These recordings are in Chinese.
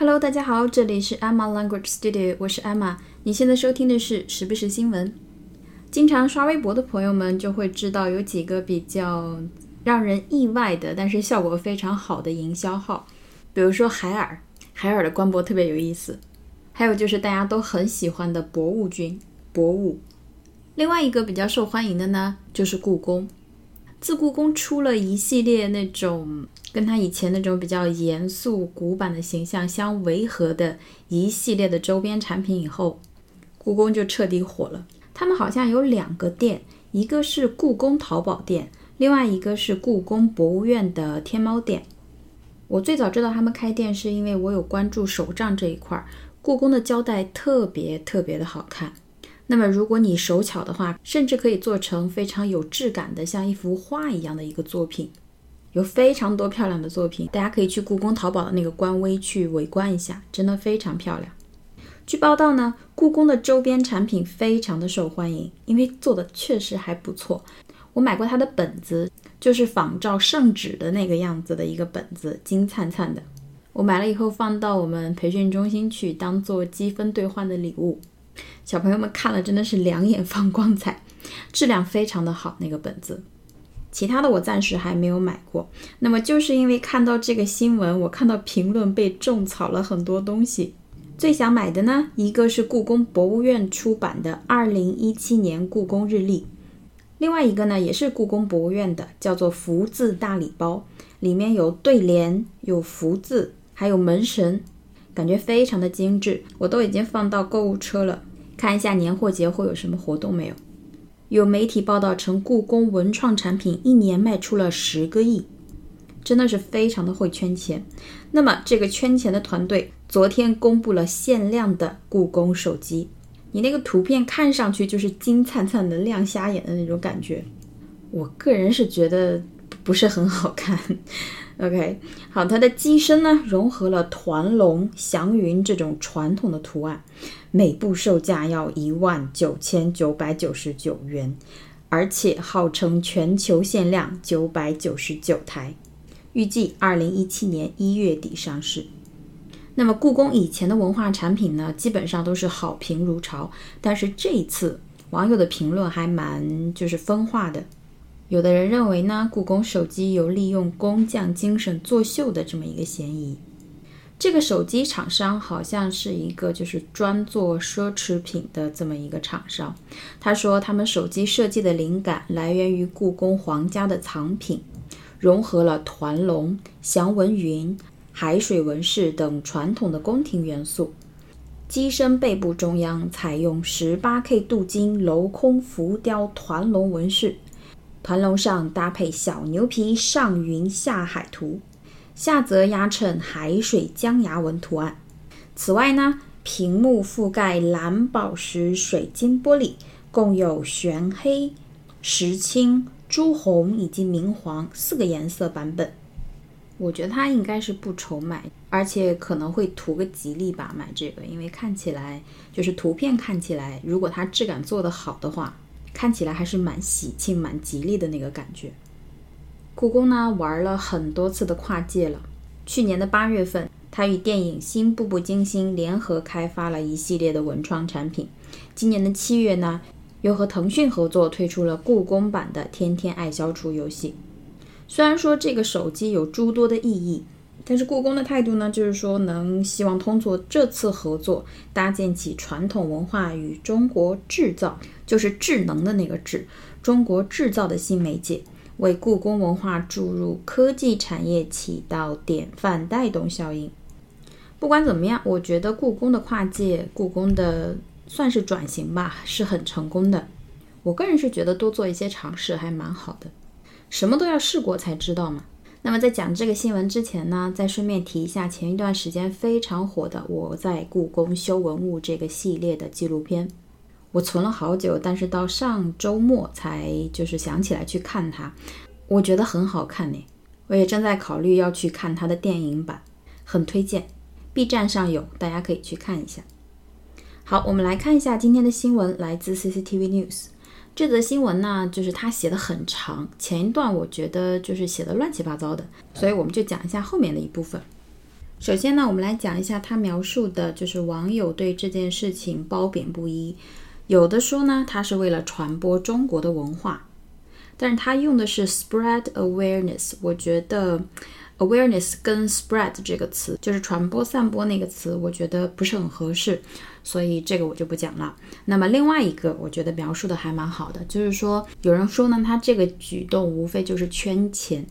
Hello，大家好，这里是 Emma Language Studio，我是 Emma。你现在收听的是时不时新闻。经常刷微博的朋友们就会知道有几个比较让人意外的，但是效果非常好的营销号，比如说海尔，海尔的官博特别有意思。还有就是大家都很喜欢的博物君，博物。另外一个比较受欢迎的呢，就是故宫。自故宫出了一系列那种跟他以前那种比较严肃古板的形象相违和的一系列的周边产品以后，故宫就彻底火了。他们好像有两个店，一个是故宫淘宝店，另外一个是故宫博物院的天猫店。我最早知道他们开店是因为我有关注手账这一块儿，故宫的胶带特别特别的好看。那么，如果你手巧的话，甚至可以做成非常有质感的，像一幅画一样的一个作品，有非常多漂亮的作品，大家可以去故宫淘宝的那个官微去围观一下，真的非常漂亮。据报道呢，故宫的周边产品非常的受欢迎，因为做的确实还不错。我买过它的本子，就是仿照圣旨的那个样子的一个本子，金灿灿的。我买了以后放到我们培训中心去，当做积分兑换的礼物。小朋友们看了真的是两眼放光彩，质量非常的好。那个本子，其他的我暂时还没有买过。那么就是因为看到这个新闻，我看到评论被种草了很多东西。最想买的呢，一个是故宫博物院出版的《二零一七年故宫日历》，另外一个呢也是故宫博物院的，叫做福字大礼包，里面有对联，有福字，还有门神。感觉非常的精致，我都已经放到购物车了。看一下年货节会有什么活动没有？有媒体报道称，故宫文创产品一年卖出了十个亿，真的是非常的会圈钱。那么这个圈钱的团队昨天公布了限量的故宫手机，你那个图片看上去就是金灿灿的、亮瞎眼的那种感觉，我个人是觉得不是很好看。OK，好，它的机身呢融合了团龙、祥云这种传统的图案，每部售价要一万九千九百九十九元，而且号称全球限量九百九十九台，预计二零一七年一月底上市。那么故宫以前的文化产品呢，基本上都是好评如潮，但是这一次网友的评论还蛮就是分化的。有的人认为呢，故宫手机有利用工匠精神作秀的这么一个嫌疑。这个手机厂商好像是一个就是专做奢侈品的这么一个厂商。他说，他们手机设计的灵感来源于故宫皇家的藏品，融合了团龙、祥纹云、海水纹饰等传统的宫廷元素。机身背部中央采用十八 K 镀金镂空浮雕团龙纹饰。团龙上搭配小牛皮上云下海图，下则压衬海水江崖纹图案。此外呢，屏幕覆盖蓝宝石水晶玻璃，共有玄黑、石青、朱红以及明黄四个颜色版本。我觉得它应该是不愁买，而且可能会图个吉利吧，买这个，因为看起来就是图片看起来，如果它质感做得好的话。看起来还是蛮喜庆、蛮吉利的那个感觉。故宫呢玩了很多次的跨界了。去年的八月份，它与电影《新步步惊心》联合开发了一系列的文创产品。今年的七月呢，又和腾讯合作推出了故宫版的《天天爱消除》游戏。虽然说这个手机有诸多的意义。但是故宫的态度呢，就是说能希望通过这次合作，搭建起传统文化与中国制造，就是智能的那个智，中国制造的新媒介，为故宫文化注入科技产业起到典范带动效应。不管怎么样，我觉得故宫的跨界，故宫的算是转型吧，是很成功的。我个人是觉得多做一些尝试还蛮好的，什么都要试过才知道嘛。那么在讲这个新闻之前呢，再顺便提一下前一段时间非常火的《我在故宫修文物》这个系列的纪录片，我存了好久，但是到上周末才就是想起来去看它，我觉得很好看呢，我也正在考虑要去看它的电影版，很推荐，B 站上有，大家可以去看一下。好，我们来看一下今天的新闻，来自 CCTV News。这则新闻呢，就是他写的很长，前一段我觉得就是写的乱七八糟的，所以我们就讲一下后面的一部分。首先呢，我们来讲一下他描述的，就是网友对这件事情褒贬不一。有的说呢，他是为了传播中国的文化，但是他用的是 spread awareness。我觉得 awareness 跟 spread 这个词，就是传播、散播那个词，我觉得不是很合适，所以这个我就不讲了。那么另外一个，我觉得描述的还蛮好的，就是说有人说呢，他这个举动无非就是圈钱，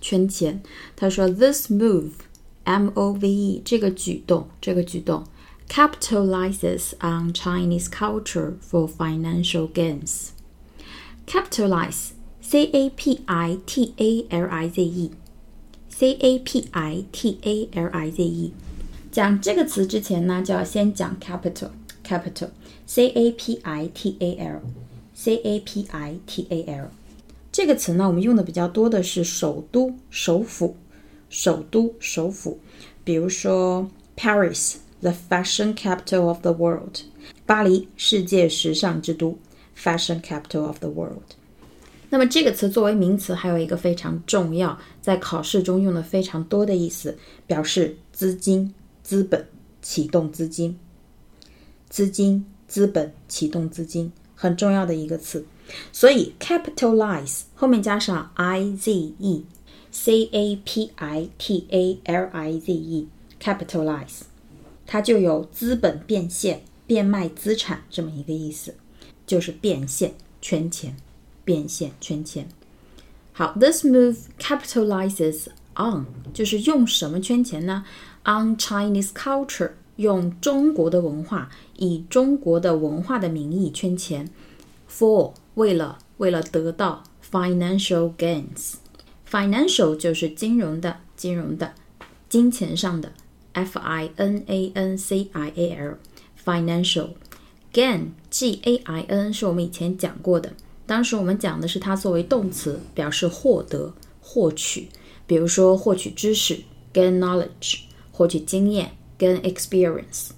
圈钱。他说 this move。M O V E 这个举动，这个举动 capitalizes on Chinese culture for financial gains. Capitalize, C A P I T A L I Z E, C A P I T A L I Z E。讲这个词之前呢，就要先讲 capital, capital, C A P I T A L, C A P I T A L。这个词呢，我们用的比较多的是首都、首府。首都、首府，比如说 Paris，the fashion capital of the world，巴黎，世界时尚之都，fashion capital of the world。 那么这个词作为名词，还有一个非常重要，在考试中用的非常多的意思，表示资金、资本、启动资金、资金、资本、启动资金，很重要的一个词。所以 capitalize 后面加上 i z e。C A P I T A L I Z E，capitalize，它就有资本变现、变卖资产这么一个意思，就是变现、圈钱、变现、圈钱。好，this move capitalizes on，就是用什么圈钱呢？On Chinese culture，用中国的文化，以中国的文化的名义圈钱，for 为了为了得到 financial gains。Financial 就是金融的、金融的、金钱上的，F I N A N C I A L，Financial gain G A I N 是我们以前讲过的， 当时我们讲的是它作为动词，表示获得、获取，比如说获取知识，gain knowledge，获取经验，gain experience。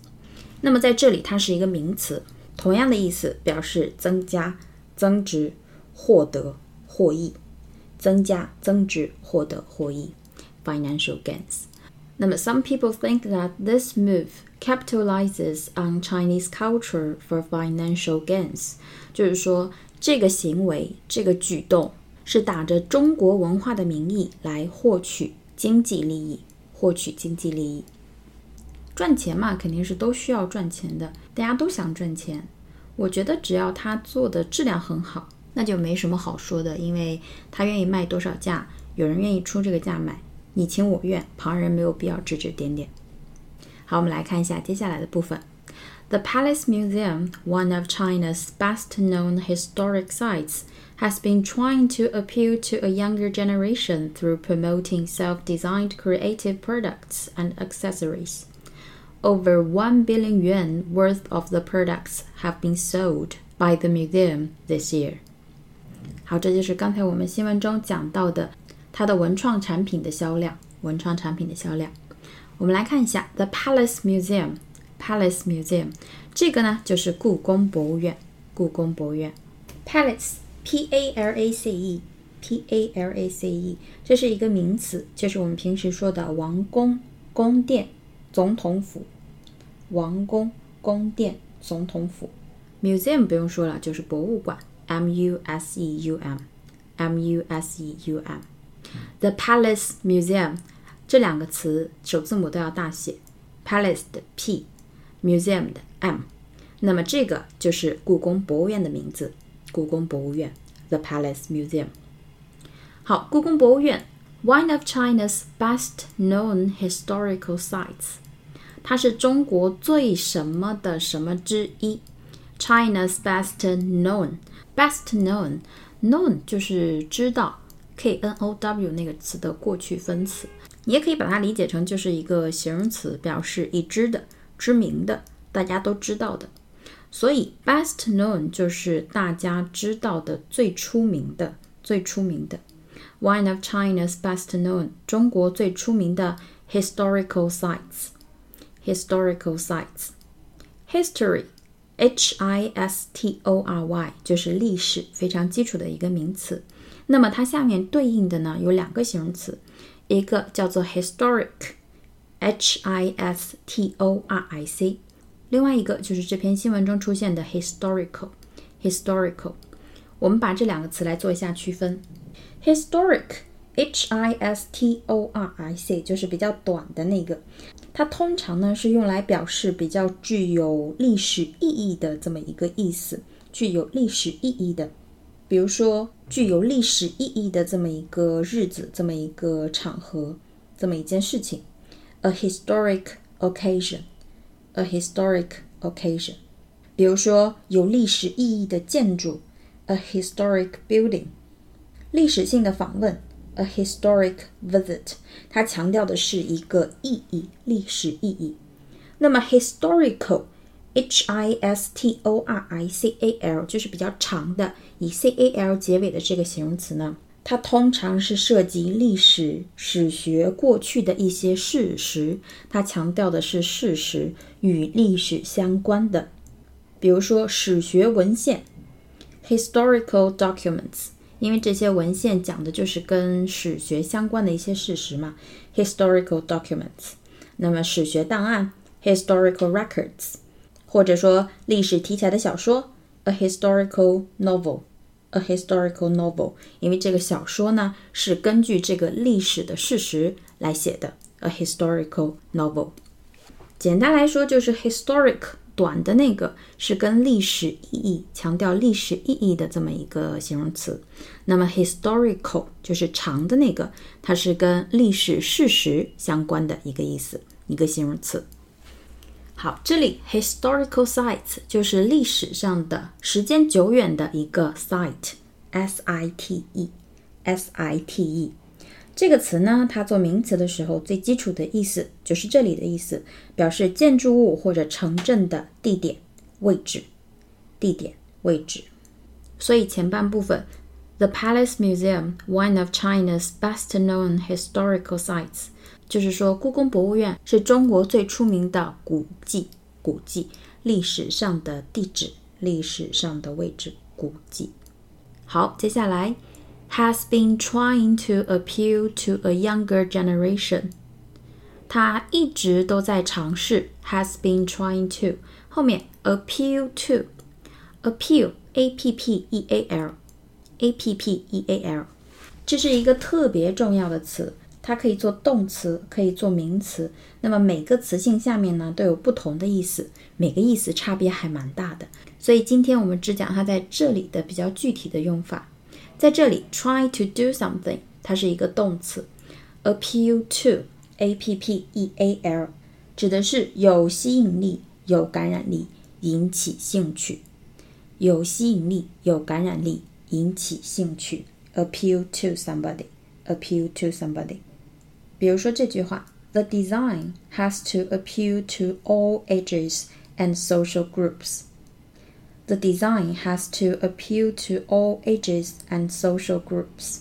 那么在这里它是一个名词，同样的意思，表示增加、增值、获得、获益。增加、增值、获得获益，financial gains。那么，some people think that this move capitalizes on Chinese culture for financial gains，就是说这个行为、这个举动是打着中国文化的名义来获取经济利益，获取经济利益。赚钱嘛，肯定是都需要赚钱的，大家都想赚钱。我觉得只要他做的质量很好。那就没什么好说的，因为他愿意卖多少价，有人愿意出这个价买，你情我愿，旁人没有必要指指点点。好，我们来看一下接下来的部分。The Palace Museum, one of China's best-known historic sites, has been trying to appeal to a younger generation through promoting self-designed creative products and accessories. Over 1 billion yuan worth of the products have been sold by the museum this year. 好，这就是刚才我们新闻中讲到的它的文创产品的销量。文创产品的销量，我们来看一下 The Palace Museum。 Palace Museum 这个呢就是故宫博物院。故宫博物院，Palace，P-A-L-A-C-E，P-A-L-A-C-E，这是一个名词，就是我们平时说的王宫、宫殿、总统府。王宫、宫殿、总统府。Museum 不用说了，就是博物馆。M U S E U M，M U S E U M，The Palace Museum 这两个词首字母都要大写，Palace 的 P Museum 的 M，那么这个就是故宫博物院的名字，故宫博物院，The Palace Museum。好，故宫博物院，One of China's best-known historical sites，它是中国最什么的什么之一，China's best-known。Best known, known 就是知道，K N O W 那个词的过去分词，你也可以把它理解成就是一个形容词，表示已知的、知名的、大家都知道的。所以 best known 就是大家知道的、最出名的、最出名的。One of China's best known 中国最出名的 historical sites, historical sites, history。H I S T O R Y 就是历史，非常基础的一个名词。那么它下面对应的呢有两个形容词，一个叫做 historic，H I S T O R I C。另外一个就是这篇新闻中出现的 historical，historical。我们把这两个词来做一下区分。historic，H I S T O R I C，就是比较短的那个。它通常呢是用来表示比较具有历史意义的这么一个意思，具有历史意义的，比如说具有历史意义的这么一个日子，这么一个场合，这么一件事情 ，a historic occasion，a historic occasion，比如说有历史意义的建筑，a historic building，历史性的访问。A historic visit，它强调的是一个意义，历史意义。那么 historical，H I S T O R I C A L，就是比较长的，以 C A L 结尾的这个形容词呢， 它通常是涉及历史、史学过去的一些事实，它强调的是事实与历史相关的，比如说史学文献，historical documents。因为这些文献讲的就是跟史学相关的一些事实嘛，historical documents。那么史学档案，historical records，或者说历史题材的小说，a historical novel） A historical novel。因为这个小说呢是根据这个历史的事实来写的，a historical novel。简单来说就是 historic。短的那个是跟历史意义强调历史意义的这么一个形容词，那么 historical 就是长的那个，它是跟历史事实相关的一个意思，一个形容词。好，这里 historical sites 就是历史上的时间久远的一个 site，s i t e，s i t e。这个词呢，它做名词的时候，最基础的意思就是这里的意思，表示建筑物或者城镇的地点、位置、地点、位置。所以前半部分，The Palace Museum, one of China's best-known historical sites， 就是说故宫博物院是中国最出名的古迹、古迹历史上的地址、历史上的位置、古迹。好，接下来。has been trying to appeal to a younger generation。他一直都在尝试，has been trying to 后面 appeal to，appeal a p p e a l a p p e a l，这是一个特别重要的词， 它可以做动词，可以做名词。那么每个词性下面呢都有不同的意思，每个意思差别还蛮大的。所以今天我们只讲它在这里的比较具体的用法。在这里，try to do something，它是一个动词，appeal to，a p p e a l，指的是有吸引力、有感染力、引起兴趣。有吸引力、有感染力、引起兴趣，appeal to somebody，appeal to somebody。比如说这句话，The design has to appeal to all ages and social groups。The design has to appeal to all ages and social groups.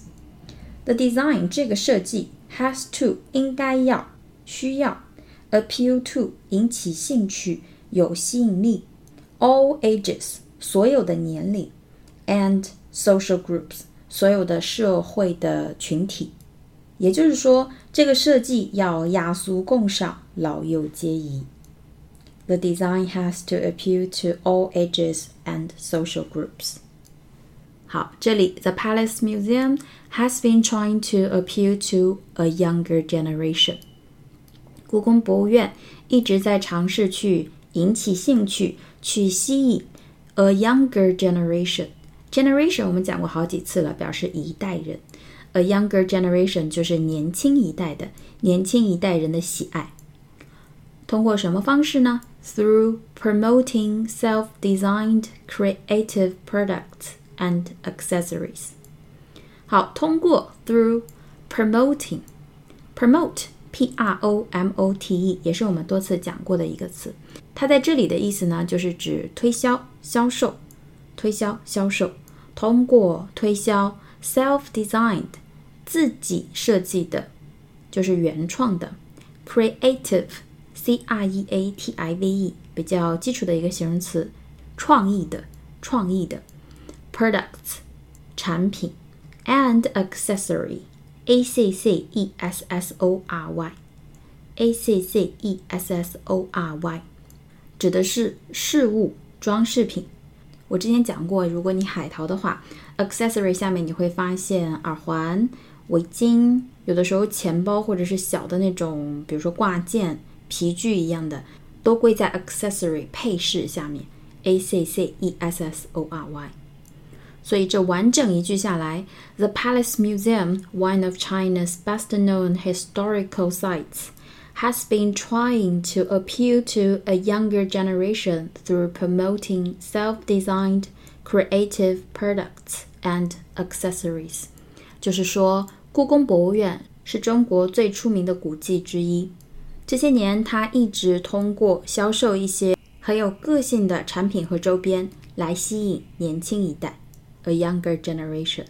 The design 这个设计 has to 应该要需要 appeal to 引起兴趣有吸引力 all ages 所有的年龄 and social groups 所有的社会的群体。也就是说， 这个设计要雅俗共赏，老幼皆宜。The design has to appeal to all ages and social groups. 好，这里 The Palace Museum has been trying to appeal to a younger generation. 故宫博物院一直在尝试去引起兴趣，去吸引 a younger generation. Generation 我们讲过好几次了，表示一代人。A younger generation 就是年轻一代的，年轻一代人的喜爱。通过什么方式呢？through promoting self designed creative products and accessories. 好，通过 through promoting promote p r o m o t e 也是我们多次讲过的一个词。它在这里的意思呢，就是指推销、销售、推销、销售。通过推销 self designed 自己设计的，就是原创的 creative。C R E A T I V E 比较基础的一个形容词，创意的、创意的 products 产品 and accessory A C C E S S O R Y a c c e s s o r y，指的是饰物、装饰品。我之前讲过，如果你海淘的话 ，accessory 下面你会发现耳环、围巾，有的时候钱包或者是小的那种，比如说挂件、皮具一样的，都归在 accessory 配饰下面，a c c e s s o r y。所以这完整一句下来，The Palace Museum, one of China's best-known historical sites, has been trying to appeal to a younger generation through promoting self-designed creative products and accessories。就是说，故宫博物院是中国最出名的古迹之一。这些年，它一直通过销售一些很有个性的产品和周边来吸引年轻一代。a younger generation。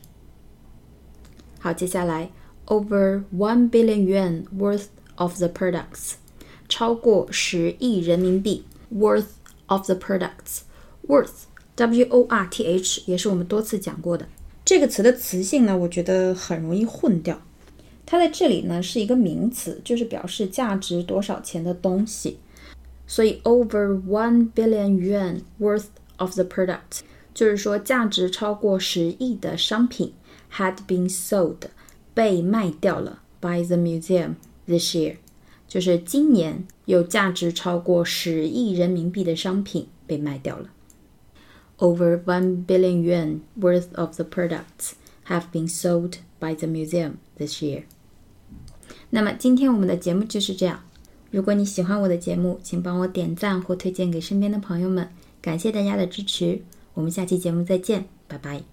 好，接下来 over one billion yuan worth of the products，超过十亿人民币 worth of the products。 Worth 也是我们多次讲过的这个词的词性呢，我觉得很容易混掉。它在这里呢是一个名词，就是表示价值多少钱的东西。所以 over one billion yuan worth of the product 就是说，价值超过十亿的商品 had been sold 被卖掉了 by the museum this year，就是今年有价值超过十亿人民币的商品被卖掉了。Over one billion yuan worth of the products have been sold by the museum this year。那么今天我们的节目就是这样。如果你喜欢我的节目，请帮我点赞或推荐给身边的朋友们，感谢大家的支持。我们下期节目再见，拜拜。